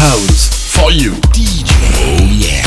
house for you. DJ, oh yeah.